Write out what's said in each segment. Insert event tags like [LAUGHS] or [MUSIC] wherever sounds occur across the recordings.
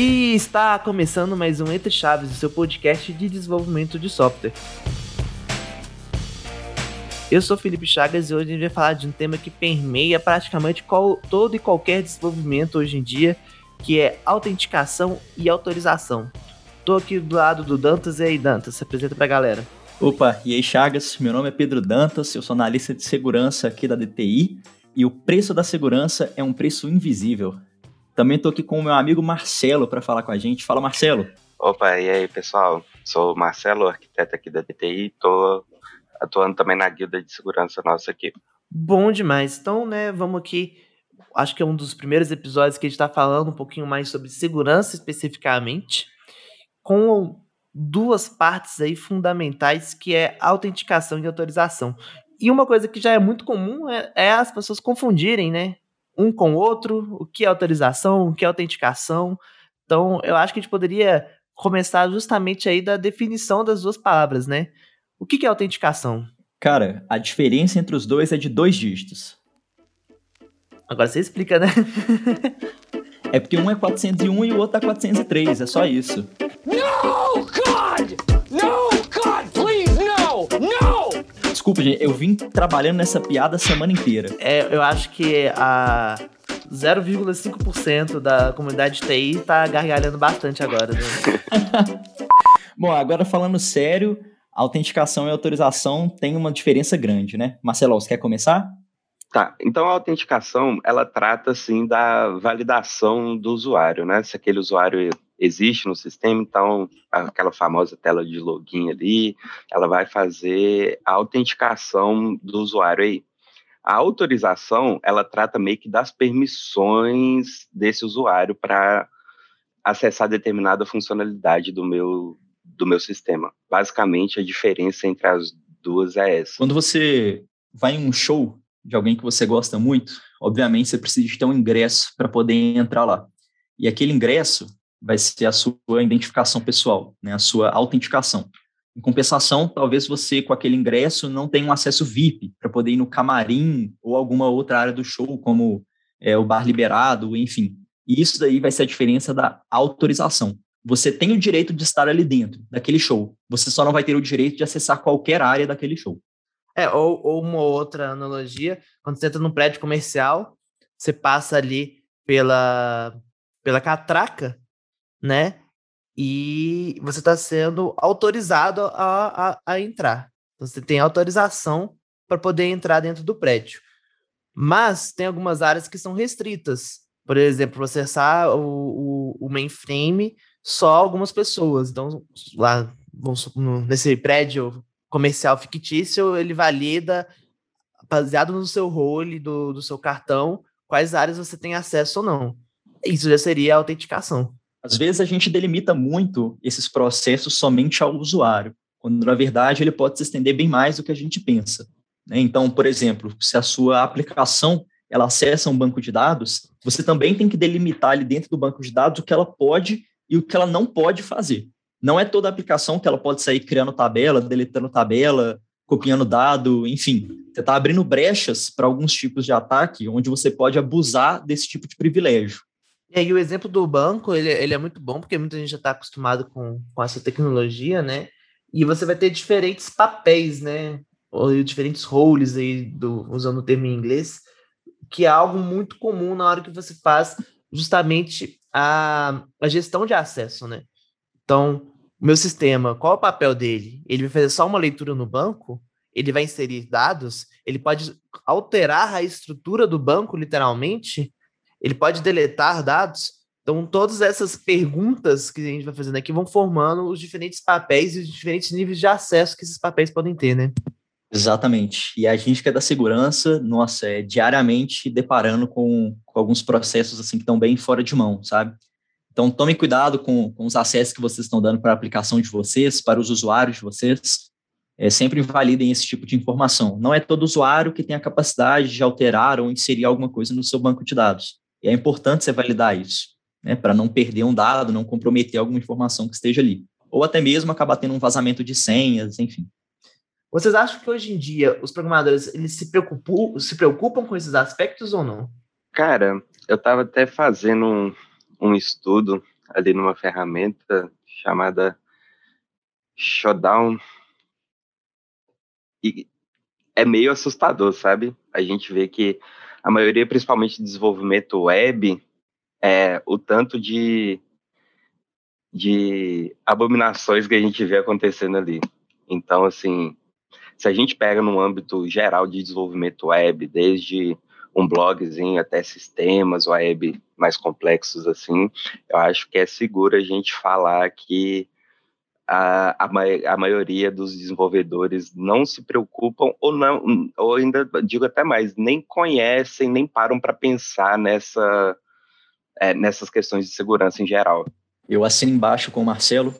E está começando mais um Entre Chaves, o seu podcast de desenvolvimento de software. Eu sou Felipe Chagas e hoje a gente vai falar de um tema que permeia praticamente qual, todo e qualquer desenvolvimento hoje em dia, que é autenticação e autorização. Tô aqui do lado do Dantas e aí, Dantas, se apresenta pra galera. Opa, e aí Chagas, meu nome é Pedro Dantas, eu sou analista de segurança aqui da DTI e o preço da segurança é um preço invisível. Também estou aqui com o meu amigo Marcelo para falar com a gente. Fala, Marcelo. Opa, e aí, pessoal? Sou o Marcelo, arquiteto aqui da DTI, estou atuando também na guilda de segurança nossa aqui. Bom demais. Então, né, vamos aqui. Acho que é um dos primeiros episódios que a gente está falando um pouquinho mais sobre segurança especificamente, com duas partes aí fundamentais que é autenticação e autorização. E uma coisa que já é muito comum é, é as pessoas confundirem, né? Um com o outro, o que é autorização, o que é autenticação. Então, eu acho que a gente poderia começar justamente aí da definição das duas palavras, né? O que é autenticação? Cara, a diferença entre os dois é de dois dígitos. Agora você explica, né? [LAUGHS] é porque um é 401 e o outro é 403, é só isso. No, God! Desculpa, gente, eu vim trabalhando nessa piada a semana inteira. É, eu acho que a 0,5% da comunidade TI tá gargalhando bastante agora. Né? [LAUGHS] Bom, agora falando sério, autenticação e autorização tem uma diferença grande, né? Marcelo, você quer começar? Tá, então a autenticação, ela trata, assim, da validação do usuário, né? Se aquele usuário existe no sistema, então aquela famosa tela de login ali, ela vai fazer a autenticação do usuário aí. A autorização, ela trata meio que das permissões desse usuário para acessar determinada funcionalidade do meu, do meu sistema. Basicamente, a diferença entre as duas é essa. Quando você vai em um show de alguém que você gosta muito, obviamente você precisa de ter um ingresso para poder entrar lá. E aquele ingresso, vai ser a sua identificação pessoal, né, a sua autenticação. Em compensação, talvez você, com aquele ingresso, não tenha um acesso VIP para poder ir no camarim ou alguma outra área do show, como é, o bar liberado, enfim. E isso daí vai ser a diferença da autorização. Você tem o direito de estar ali dentro daquele show, você só não vai ter o direito de acessar qualquer área daquele show. É, ou, ou uma outra analogia, quando você entra num prédio comercial, você passa ali pela, pela catraca né? E você está sendo autorizado a, a, a entrar. Você tem autorização para poder entrar dentro do prédio. Mas tem algumas áreas que são restritas. Por exemplo, acessar o, o, o mainframe só algumas pessoas. Então, lá vamos, nesse prédio comercial fictício, ele valida, baseado no seu role do, do seu cartão, quais áreas você tem acesso ou não. Isso já seria a autenticação. Às vezes a gente delimita muito esses processos somente ao usuário, quando na verdade ele pode se estender bem mais do que a gente pensa. Né? Então, por exemplo, se a sua aplicação ela acessa um banco de dados, você também tem que delimitar ali dentro do banco de dados o que ela pode e o que ela não pode fazer. Não é toda aplicação que ela pode sair criando tabela, deletando tabela, copiando dado, enfim. Você está abrindo brechas para alguns tipos de ataque onde você pode abusar desse tipo de privilégio. E aí o exemplo do banco, ele, ele é muito bom, porque muita gente já está acostumado com, com essa tecnologia, né? E você vai ter diferentes papéis, né? Ou diferentes roles aí, do, usando o termo em inglês, que é algo muito comum na hora que você faz justamente a, a gestão de acesso, né? Então, o meu sistema, qual é o papel dele? Ele vai fazer só uma leitura no banco? Ele vai inserir dados? Ele pode alterar a estrutura do banco, literalmente? Ele pode deletar dados. Então, todas essas perguntas que a gente vai fazendo aqui vão formando os diferentes papéis e os diferentes níveis de acesso que esses papéis podem ter, né? Exatamente. E a gente que é da segurança, nossa, é diariamente deparando com, com alguns processos assim que estão bem fora de mão, sabe? Então, tome cuidado com, com os acessos que vocês estão dando para a aplicação de vocês, para os usuários de vocês. É, sempre validem esse tipo de informação. Não é todo usuário que tem a capacidade de alterar ou inserir alguma coisa no seu banco de dados. E é importante você validar isso, né, para não perder um dado, não comprometer alguma informação que esteja ali. Ou até mesmo acabar tendo um vazamento de senhas, enfim. Vocês acham que hoje em dia os programadores eles se preocupam, se preocupam com esses aspectos ou não? Cara, eu estava até fazendo um, um estudo ali numa ferramenta chamada Showdown. E é meio assustador, sabe? A gente vê que a maioria, principalmente de desenvolvimento web, é o tanto de, de abominações que a gente vê acontecendo ali. Então, assim, se a gente pega no âmbito geral de desenvolvimento web, desde um blogzinho até sistemas web mais complexos assim, eu acho que é seguro a gente falar que a, a, a, maioria dos desenvolvedores não se preocupam ou não, ou ainda digo até mais, nem conhecem, nem param para pensar nessa, é, nessas questões de segurança em geral. Eu assino embaixo com o Marcelo.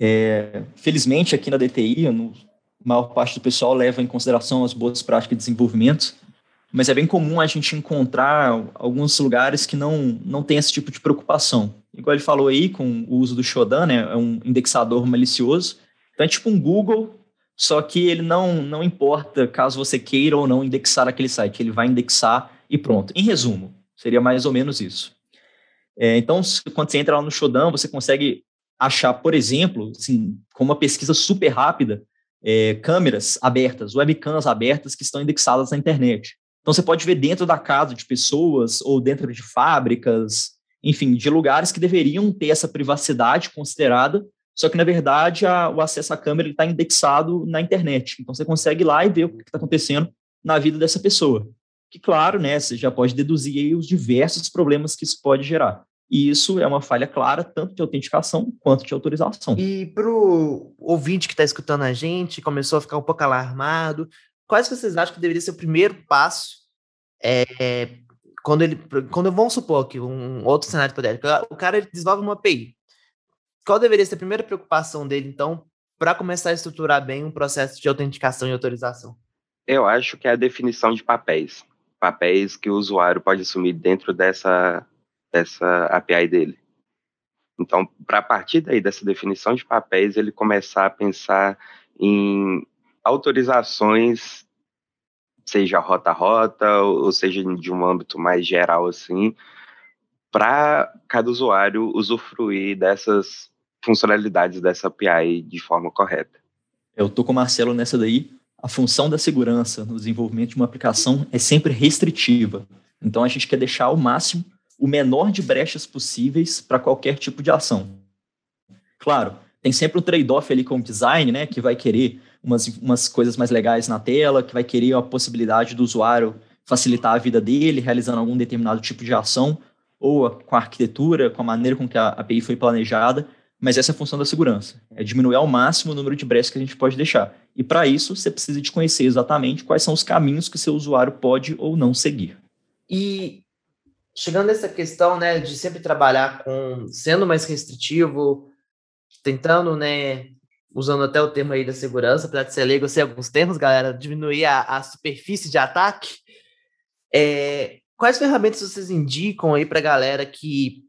É, felizmente, aqui na DTI, no, a maior parte do pessoal leva em consideração as boas práticas de desenvolvimento, mas é bem comum a gente encontrar alguns lugares que não, não tem esse tipo de preocupação. Igual ele falou aí, com o uso do Shodan, né, é um indexador malicioso. Então é tipo um Google, só que ele não, não importa caso você queira ou não indexar aquele site, ele vai indexar e pronto. Em resumo, seria mais ou menos isso. É, então, quando você entra lá no Shodan, você consegue achar, por exemplo, assim, com uma pesquisa super rápida, é, câmeras abertas, webcams abertas que estão indexadas na internet. Então você pode ver dentro da casa de pessoas ou dentro de fábricas, enfim, de lugares que deveriam ter essa privacidade considerada, só que na verdade a, o acesso à câmera está indexado na internet. Então você consegue ir lá e ver o que está acontecendo na vida dessa pessoa. Que claro, né, você já pode deduzir os diversos problemas que isso pode gerar. E isso é uma falha clara, tanto de autenticação quanto de autorização. E para o ouvinte que está escutando a gente, começou a ficar um pouco alarmado, quais vocês acham que deveria ser o primeiro passo é, quando ele, quando vamos supor que um outro cenário hipotético, o cara desenvolve uma API, qual deveria ser a primeira preocupação dele, então, para começar a estruturar bem um processo de autenticação e autorização? Eu acho que é a definição de papéis, papéis que o usuário pode assumir dentro dessa dessa API dele. Então, para partir daí dessa definição de papéis, ele começar a pensar em autorizações, seja rota-rota, ou seja de um âmbito mais geral assim, para cada usuário usufruir dessas funcionalidades dessa API de forma correta. Eu tô com o Marcelo nessa daí. A função da segurança no desenvolvimento de uma aplicação é sempre restritiva. Então a gente quer deixar ao máximo o menor de brechas possíveis para qualquer tipo de ação. Claro, tem sempre um trade-off ali com o design, né, que vai querer umas, umas coisas mais legais na tela, que vai querer a possibilidade do usuário facilitar a vida dele, realizando algum determinado tipo de ação, ou a, com a arquitetura, com a maneira com que a API foi planejada, mas essa é a função da segurança, é diminuir ao máximo o número de brechas que a gente pode deixar. E para isso, você precisa de conhecer exatamente quais são os caminhos que seu usuário pode ou não seguir. E chegando nessa questão, né, de sempre trabalhar com sendo mais restritivo, tentando, né, usando até o termo aí da segurança, apesar de ser leigo, sei alguns termos, galera, diminuir a, a superfície de ataque. É, quais ferramentas vocês indicam aí para a galera que,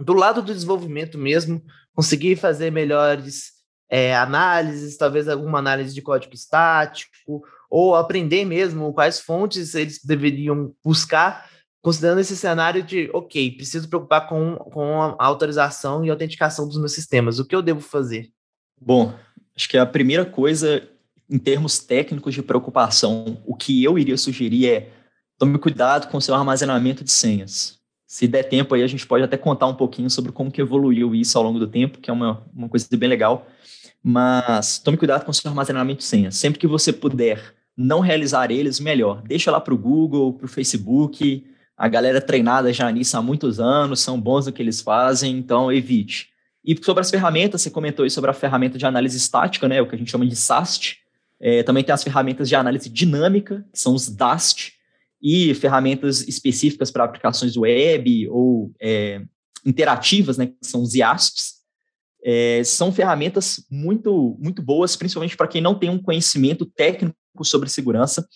do lado do desenvolvimento mesmo, conseguir fazer melhores é, análises, talvez alguma análise de código estático, ou aprender mesmo quais fontes eles deveriam buscar, considerando esse cenário de, ok, preciso preocupar com, com a autorização e autenticação dos meus sistemas, o que eu devo fazer? Bom, acho que a primeira coisa, em termos técnicos de preocupação, o que eu iria sugerir é tome cuidado com o seu armazenamento de senhas. Se der tempo aí, a gente pode até contar um pouquinho sobre como que evoluiu isso ao longo do tempo, que é uma, uma coisa bem legal. Mas tome cuidado com o seu armazenamento de senhas. Sempre que você puder não realizar eles, melhor. Deixa lá para o Google, para o Facebook. A galera treinada já nisso há muitos anos, são bons no que eles fazem, então evite. E sobre as ferramentas, você comentou aí sobre a ferramenta de análise estática, né, o que a gente chama de SAST. É, também tem as ferramentas de análise dinâmica, que são os DAST, e ferramentas específicas para aplicações web ou é, interativas, né, que são os IASTs. É, são ferramentas muito, muito boas, principalmente para quem não tem um conhecimento técnico sobre segurança,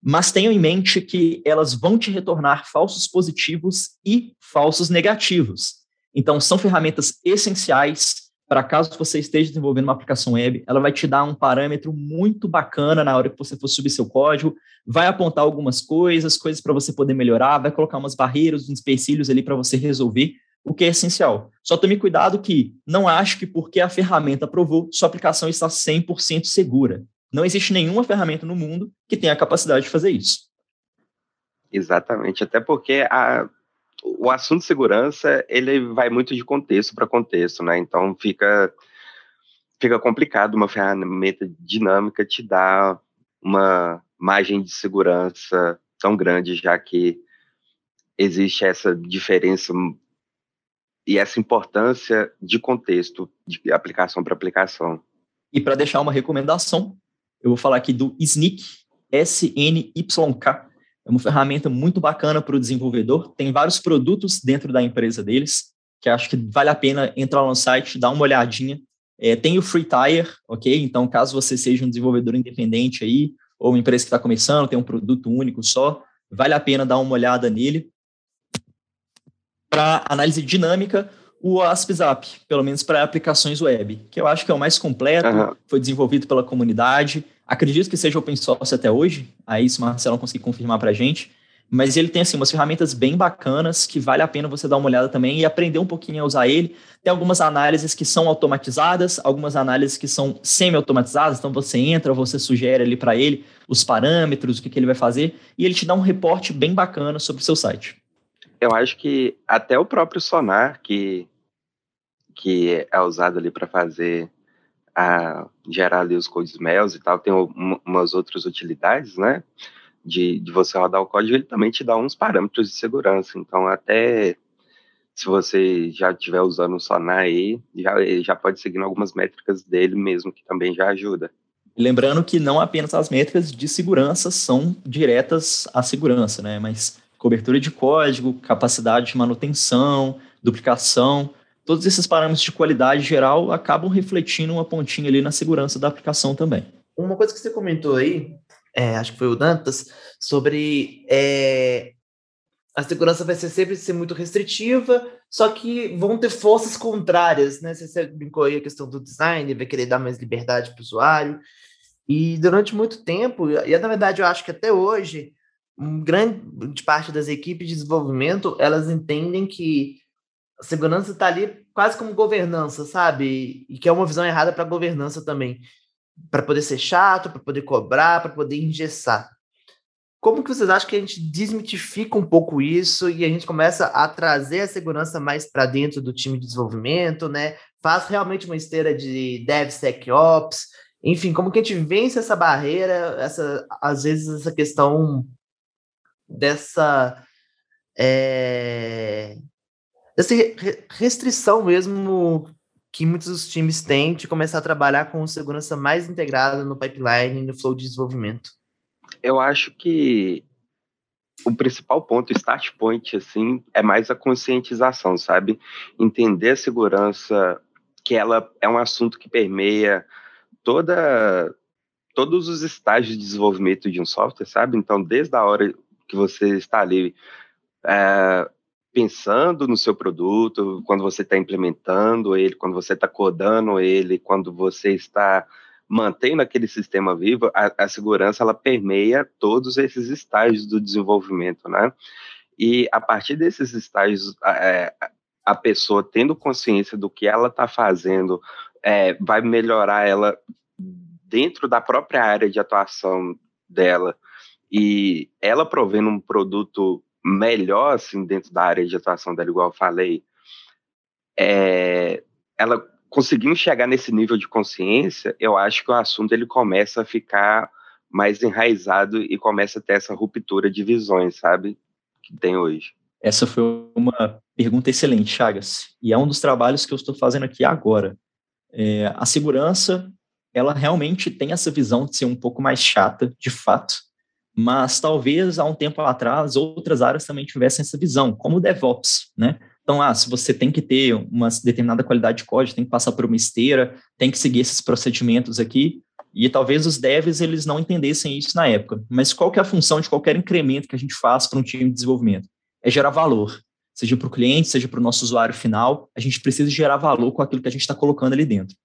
mas tenham em mente que elas vão te retornar falsos positivos e falsos negativos. Então, são ferramentas essenciais para caso você esteja desenvolvendo uma aplicação web, ela vai te dar um parâmetro muito bacana na hora que você for subir seu código, vai apontar algumas coisas, coisas para você poder melhorar, vai colocar umas barreiras, uns empecilhos ali para você resolver, o que é essencial. Só tome cuidado que não ache que porque a ferramenta aprovou, sua aplicação está 100% segura. Não existe nenhuma ferramenta no mundo que tenha a capacidade de fazer isso. Exatamente, até porque a, o assunto segurança ele vai muito de contexto para contexto, né? Então fica fica complicado uma ferramenta dinâmica te dar uma margem de segurança tão grande, já que existe essa diferença e essa importância de contexto, de aplicação para aplicação. E para deixar uma recomendação, eu vou falar aqui do Snyk, S-N-Y-K. É uma ferramenta muito bacana para o desenvolvedor. Tem vários produtos dentro da empresa deles, que acho que vale a pena entrar no site, dar uma olhadinha. É, tem o Free Tire, ok? Então, caso você seja um desenvolvedor independente aí, ou uma empresa que está começando, tem um produto único só, vale a pena dar uma olhada nele. Para análise dinâmica, o AspZap, pelo menos para aplicações web, que eu acho que é o mais completo, uhum. foi desenvolvido pela comunidade. Acredito que seja open source até hoje, aí se o Marcelo conseguir confirmar para a gente. Mas ele tem assim umas ferramentas bem bacanas que vale a pena você dar uma olhada também e aprender um pouquinho a usar ele. Tem algumas análises que são automatizadas, algumas análises que são semi-automatizadas, então você entra, você sugere ali para ele os parâmetros, o que, que ele vai fazer, e ele te dá um reporte bem bacana sobre o seu site. Eu acho que até o próprio Sonar, que, que é usado ali para fazer a gerar ali os codes mails e tal, tem umas outras utilidades, né? de, de você rodar o código, ele também te dá uns parâmetros de segurança. Então, até se você já estiver usando o Sonar aí, já, já pode seguir algumas métricas dele mesmo, que também já ajuda. Lembrando que não apenas as métricas de segurança são diretas à segurança, né? Mas cobertura de código, capacidade de manutenção, duplicação, todos esses parâmetros de qualidade geral acabam refletindo uma pontinha ali na segurança da aplicação também. Uma coisa que você comentou aí é, acho que foi o Dantas, sobre é, a segurança vai ser sempre ser muito restritiva, só que vão ter forças contrárias, né? Você brincou aí a questão do design, vai querer dar mais liberdade para o usuário. E durante muito tempo, e na verdade eu acho que até hoje, um grande parte das equipes de desenvolvimento, elas entendem que a segurança está ali quase como governança, sabe? E que é uma visão errada para governança também para poder ser chato, para poder cobrar, para poder engessar. Como que vocês acham que a gente desmitifica um pouco isso e a gente começa a trazer a segurança mais para dentro do time de desenvolvimento, né? Faz realmente uma esteira de DevSecOps, enfim, como que a gente vence essa barreira, essa às vezes essa questão dessa é, dessa restrição mesmo que muitos dos times têm de começar a trabalhar com segurança mais integrada no pipeline e no flow de desenvolvimento? Eu acho que o principal ponto, o start point, assim, é mais a conscientização, sabe? Entender a segurança, que ela é um assunto que permeia toda todos os estágios de desenvolvimento de um software, sabe? Então, desde a hora que você está ali é, pensando no seu produto, quando você está implementando ele, quando você está codando ele, quando você está mantendo aquele sistema vivo, a, a, segurança ela permeia todos esses estágios do desenvolvimento, né? E a partir desses estágios, é, a pessoa tendo consciência do que ela está fazendo, é, vai melhorar ela dentro da própria área de atuação dela. E ela provendo um produto melhor, assim, dentro da área de atuação dela, igual eu falei, é, ela conseguindo chegar nesse nível de consciência, eu acho que o assunto ele começa a ficar mais enraizado e começa a ter essa ruptura de visões, sabe? Que tem hoje. Essa foi uma pergunta excelente, Chagas. E é um dos trabalhos que eu estou fazendo aqui agora. É, a segurança, ela realmente tem essa visão de ser um pouco mais chata, de fato, mas talvez há um tempo atrás outras áreas também tivessem essa visão, como o DevOps, né? Então, ah, se você tem que ter uma determinada qualidade de código, tem que passar por uma esteira, tem que seguir esses procedimentos aqui, e talvez os devs eles não entendessem isso na época. Mas qual que é a função de qualquer incremento que a gente faz para um time de desenvolvimento? É gerar valor, seja para o cliente, seja para o nosso usuário final, a gente precisa gerar valor com aquilo que a gente está colocando ali dentro.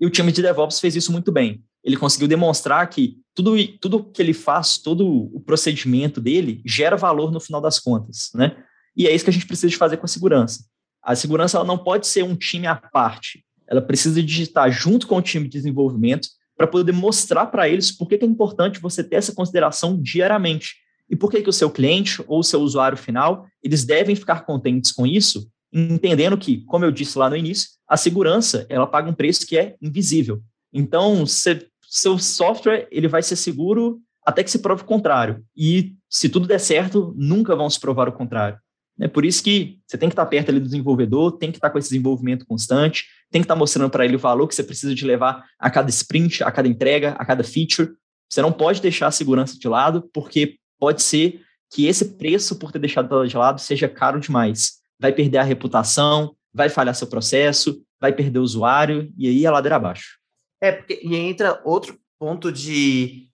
E o time de DevOps fez isso muito bem. Ele conseguiu demonstrar que tudo, tudo que ele faz, todo o procedimento dele gera valor no final das contas, né? E é isso que a gente precisa de fazer com a segurança. A segurança ela não pode ser um time à parte. Ela precisa digitar junto com o time de desenvolvimento para poder mostrar para eles por que é importante você ter essa consideração diariamente. E por que, que o seu cliente ou o seu usuário final, eles devem ficar contentes com isso, entendendo que, como eu disse lá no início, a segurança, ela paga um preço que é invisível. Então, cê, seu software, ele vai ser seguro até que se prove o contrário. E se tudo der certo, nunca vão se provar o contrário. É por isso que você tem que estar perto ali do desenvolvedor, tem que estar com esse desenvolvimento constante, tem que estar mostrando para ele o valor que você precisa de levar a cada sprint, a cada entrega, a cada feature. Você não pode deixar a segurança de lado, porque pode ser que esse preço por ter deixado de lado seja caro demais. Vai perder a reputação, vai falhar seu processo, vai perder o usuário, e aí a ladeira abaixo. É, porque e entra outro ponto de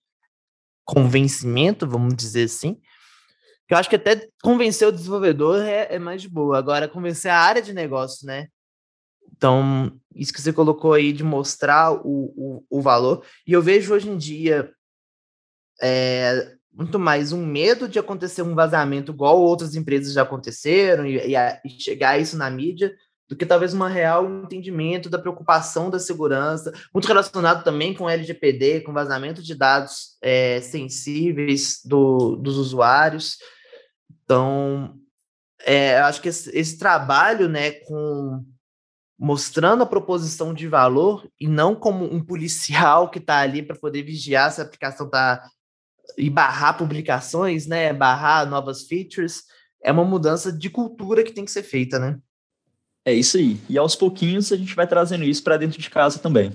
convencimento, vamos dizer assim, que eu acho que até convencer o desenvolvedor é, é mais de boa. Agora, convencer a área de negócio, né? Então, isso que você colocou aí de mostrar o, o, o valor. E eu vejo hoje em dia é, muito mais um medo de acontecer um vazamento igual outras empresas já aconteceram e, e, a, e chegar isso na mídia do que talvez um real entendimento da preocupação da segurança, muito relacionado também com LGPD, com vazamento de dados é, sensíveis do, dos usuários. Então, é, acho que esse, esse, trabalho, né, com mostrando a proposição de valor e não como um policial que está ali para poder vigiar se a aplicação está e barrar publicações, né, barrar novas features, é uma mudança de cultura que tem que ser feita, né? É isso aí. E aos pouquinhos a gente vai trazendo isso para dentro de casa também.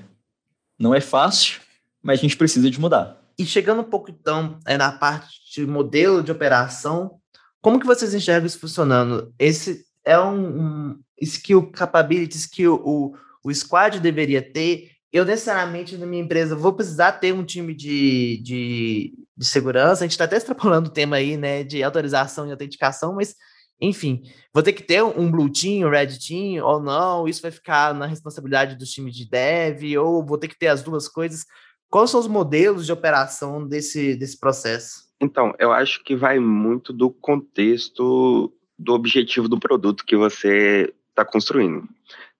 Não é fácil, mas a gente precisa de mudar. E chegando um pouco então é na parte de modelo de operação, como que vocês enxergam isso funcionando? Esse é um, um skill capabilities que o, o, squad deveria ter. Eu necessariamente na minha empresa vou precisar ter um time de, de, de segurança. A gente está até extrapolando o tema aí, né, de autorização e autenticação, mas enfim, vou ter que ter um blue team, um red team, ou não, isso vai ficar na responsabilidade do time de dev, ou vou ter que ter as duas coisas. Quais são os modelos de operação desse, desse processo? Então, eu acho que vai muito do contexto do objetivo do produto que você está construindo.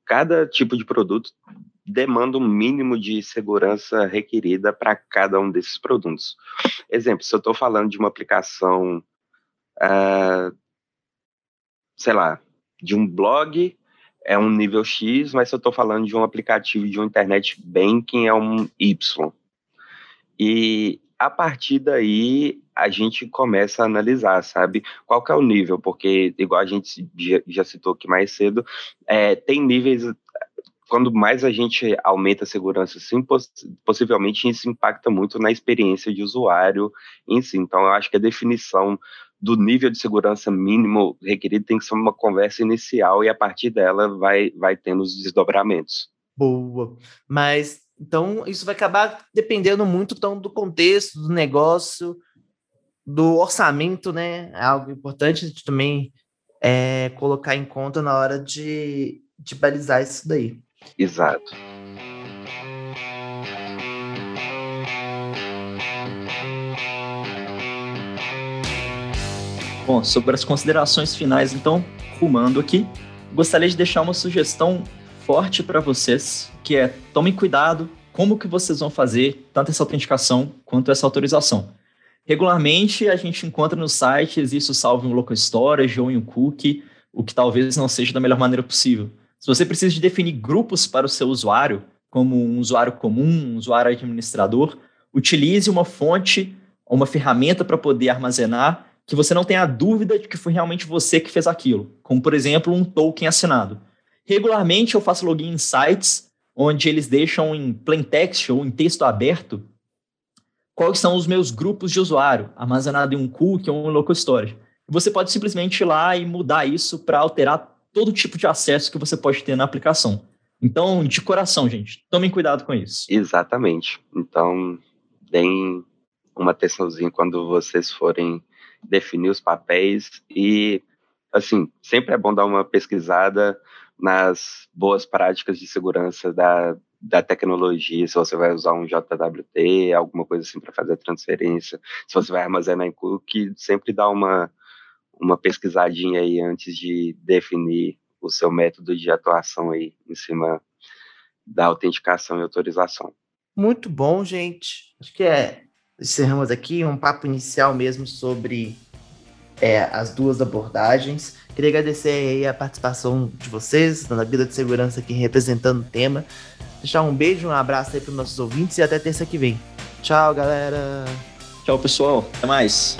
Cada tipo de produto demanda um mínimo de segurança requerida para cada um desses produtos. Exemplo, se eu estou falando de uma aplicação uh, sei lá, de um blog é um nível X, mas se eu estou falando de um aplicativo de um internet banking é um Y. E a partir daí a gente começa a analisar, sabe? Qual que é o nível, porque igual a gente já citou aqui mais cedo, é, tem níveis quando mais a gente aumenta a segurança, sim, poss possivelmente isso impacta muito na experiência de usuário em si. Então, eu acho que a definição do nível de segurança mínimo requerido tem que ser uma conversa inicial e a partir dela vai, vai tendo os desdobramentos. Boa. Mas então isso vai acabar dependendo muito então, do contexto, do negócio, do orçamento, né? É algo importante de também é, colocar em conta na hora de, de balizar isso daí. Exato. Bom, sobre as considerações finais, então, rumando aqui, gostaria de deixar uma sugestão forte para vocês, que é tomem cuidado como que vocês vão fazer tanto essa autenticação quanto essa autorização. Regularmente a gente encontra no site, isso salvo em um local storage ou em um cookie, o que talvez não seja da melhor maneira possível. Se você precisa de definir grupos para o seu usuário, como um usuário comum, um usuário administrador, utilize uma fonte, uma ferramenta para poder armazenar que você não tenha dúvida de que foi realmente você que fez aquilo, como por exemplo um token assinado. Regularmente eu faço login em sites onde eles deixam em plain text ou em texto aberto quais são os meus grupos de usuário, armazenado em um cookie ou um local storage. Você pode simplesmente ir lá e mudar isso para alterar todo tipo de acesso que você pode ter na aplicação. Então, de coração, gente, tomem cuidado com isso. Exatamente. Então, deem uma atençãozinha quando vocês forem definir os papéis e, assim, sempre é bom dar uma pesquisada nas boas práticas de segurança da, da tecnologia, se você vai usar um JWT, alguma coisa assim para fazer transferência, se você vai armazenar em cookie, sempre dá uma, uma pesquisadinha aí antes de definir o seu método de atuação aí em cima da autenticação e autorização. Muito bom, gente. Acho que é. Encerramos aqui um papo inicial mesmo sobre é, as duas abordagens. Queria agradecer a participação de vocês na vida de segurança aqui representando o tema. Deixar um beijo, um abraço aí para os nossos ouvintes e até terça que vem. Tchau, galera. Tchau, pessoal. Até mais.